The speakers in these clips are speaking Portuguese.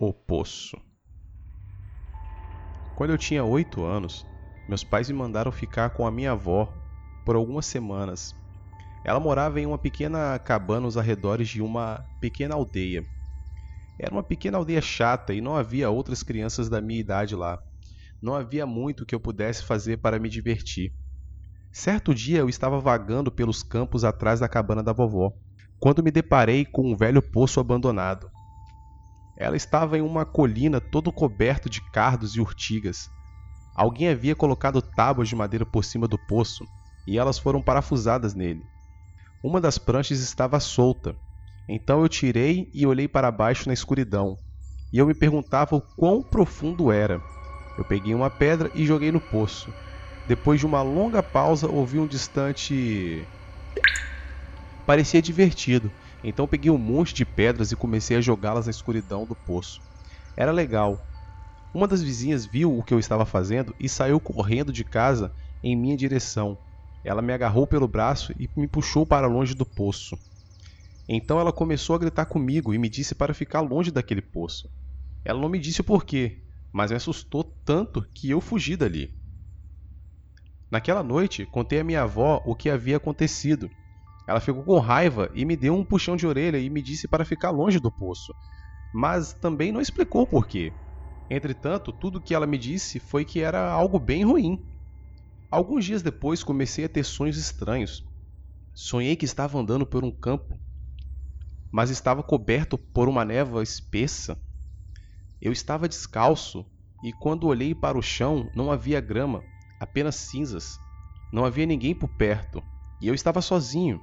O Poço. Quando eu tinha oito anos, meus pais me mandaram ficar com a minha avó por algumas semanas. Ela morava em uma pequena cabana nos arredores de uma pequena aldeia. Era uma pequena aldeia chata e não havia outras crianças da minha idade lá. Não havia muito que eu pudesse fazer para me divertir. Certo dia eu estava vagando pelos campos atrás da cabana da vovó, quando me deparei com um velho poço abandonado. Ela estava em uma colina todo coberto de cardos e urtigas. Alguém havia colocado tábuas de madeira por cima do poço e elas foram parafusadas nele. Uma das pranchas estava solta, então eu tirei e olhei para baixo na escuridão, e eu me perguntava o quão profundo era. Eu peguei uma pedra e joguei no poço. Depois de uma longa pausa, ouvi um distante. Parecia divertido, então peguei um monte de pedras e comecei a jogá-las na escuridão do poço. Era legal. Uma das vizinhas viu o que eu estava fazendo e saiu correndo de casa em minha direção. Ela me agarrou pelo braço e me puxou para longe do poço. Então ela começou a gritar comigo e me disse para ficar longe daquele poço. Ela não me disse o porquê, mas me assustou tanto que eu fugi dali. Naquela noite, contei à minha avó o que havia acontecido ela ficou com raiva e me deu um puxão de orelha e me disse para ficar longe do poço, mas também não explicou por quê. Entretanto, tudo que ela me disse foi que era algo bem ruim. Alguns dias depois comecei a ter sonhos estranhos. Sonhei que estava andando por um campo, mas estava coberto por uma névoa espessa. Eu estava descalço e quando olhei para o chão não havia grama, apenas cinzas. Não havia ninguém por perto e eu estava sozinho.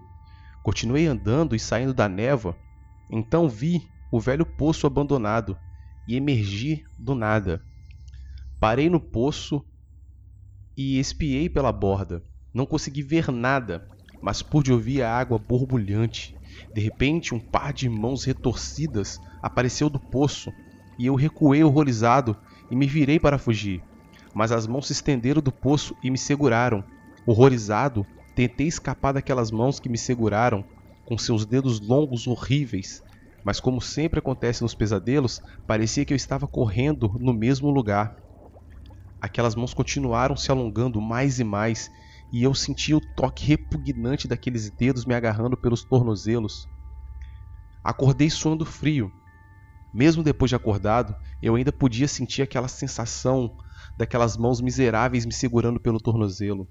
Continuei andando e saindo da névoa, então vi o velho poço abandonado e emergi do nada. Parei no poço e espiei pela borda. Não consegui ver nada, mas pude ouvir a água borbulhante. De repente, um par de mãos retorcidas apareceu do poço e eu recuei horrorizado e me virei para fugir. Mas as mãos se estenderam do poço e me seguraram. Horrorizado, Tentei escapar daquelas mãos que me seguraram com seus dedos longos horríveis, mas como sempre acontece nos pesadelos, parecia que eu estava correndo no mesmo lugar. Aquelas mãos continuaram se alongando mais e mais, e eu sentia o toque repugnante daqueles dedos me agarrando pelos tornozelos. Acordei suando frio. Mesmo depois de acordado, eu ainda podia sentir aquela sensação daquelas mãos miseráveis me segurando pelo tornozelo.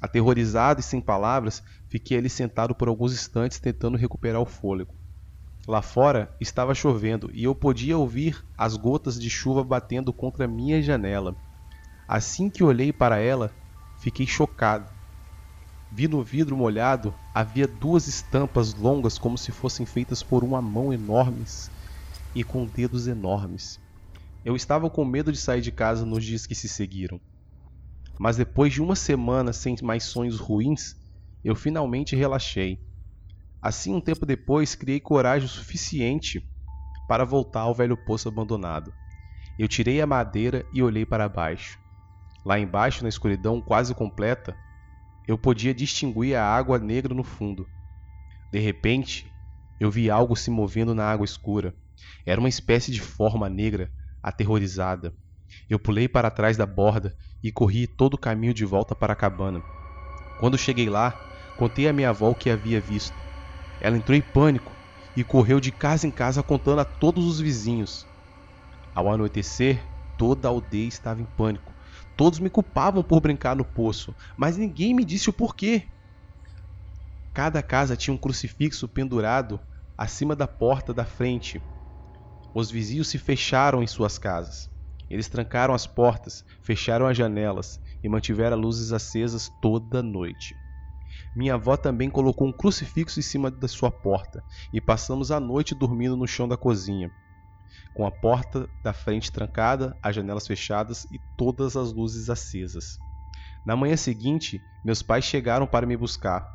Aterrorizado e sem palavras, fiquei ali sentado por alguns instantes tentando recuperar o fôlego. Lá fora estava chovendo e eu podia ouvir as gotas de chuva batendo contra minha janela. Assim que olhei para ela, fiquei chocado. Vi no vidro molhado havia duas estampas longas como se fossem feitas por uma mão enormes e com dedos enormes. Eu estava com medo de sair de casa nos dias que se seguiram. Mas depois de uma semana sem mais sonhos ruins, eu finalmente relaxei. Assim, um tempo depois, criei coragem suficiente para voltar ao velho poço abandonado. Eu tirei a madeira e olhei para baixo. Lá embaixo, na escuridão quase completa, eu podia distinguir a água negra no fundo. De repente, eu vi algo se movendo na água escura. Era uma espécie de forma negra, aterrorizada. Eu pulei para trás da borda e corri todo o caminho de volta para a cabana. Quando cheguei lá, contei à minha avó o que havia visto. Ela entrou em pânico e correu de casa em casa contando a todos os vizinhos. Ao anoitecer, toda a aldeia estava em pânico. Todos me culpavam por brincar no poço, mas ninguém me disse o porquê. Cada casa tinha um crucifixo pendurado acima da porta da frente. Os vizinhos se fecharam em suas casas. Eles trancaram as portas, fecharam as janelas e mantiveram luzes acesas toda noite. Minha avó também colocou um crucifixo em cima da sua porta e passamos a noite dormindo no chão da cozinha, com a porta da frente trancada, as janelas fechadas e todas as luzes acesas. Na manhã seguinte, meus pais chegaram para me buscar.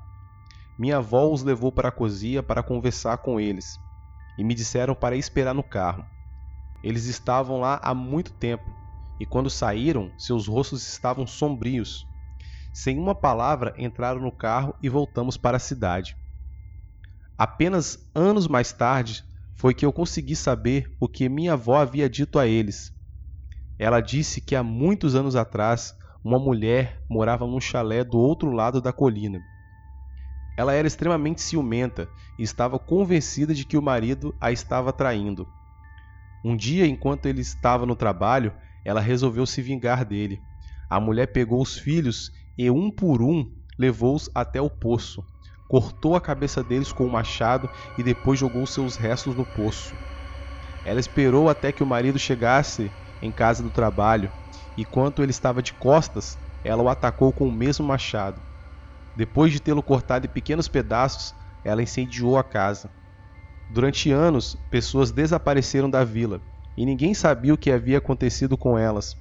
Minha avó os levou para a cozinha para conversar com eles e me disseram para esperar no carro. Eles estavam lá há muito tempo, e quando saíram, seus rostos estavam sombrios. Sem uma palavra, entraram no carro e voltamos para a cidade. Apenas anos mais tarde, foi que eu consegui saber o que minha avó havia dito a eles. Ela disse que há muitos anos atrás uma mulher morava num chalé do outro lado da colina. Ela era extremamente ciumenta e estava convencida de que o marido a estava traindo. Um dia, enquanto ele estava no trabalho, ela resolveu se vingar dele. A mulher pegou os filhos e, um por um, levou-os até o poço. Cortou a cabeça deles com um machado e depois jogou seus restos no poço. Ela esperou até que o marido chegasse em casa do trabalho, e enquanto ele estava de costas, ela o atacou com o mesmo machado. Depois de tê-lo cortado em pequenos pedaços, ela incendiou a casa. Durante anos, pessoas desapareceram da vila e ninguém sabia o que havia acontecido com elas.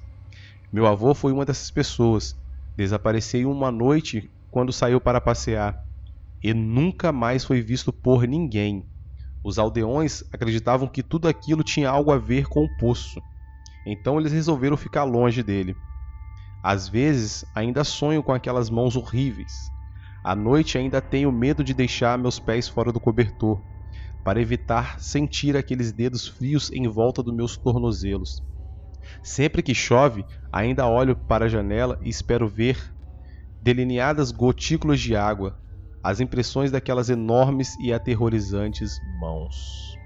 Meu avô foi uma dessas pessoas. Desapareceu uma noite quando saiu para passear e nunca mais foi visto por ninguém. Os aldeões acreditavam que tudo aquilo tinha algo a ver com o poço, então eles resolveram ficar longe dele. Às vezes ainda sonho com aquelas mãos horríveis. À noite ainda tenho medo de deixar meus pés fora do cobertor, para evitar sentir aqueles dedos frios em volta dos meus tornozelos. Sempre que chove, ainda olho para a janela e espero ver delineadas gotículas de água, as impressões daquelas enormes e aterrorizantes mãos.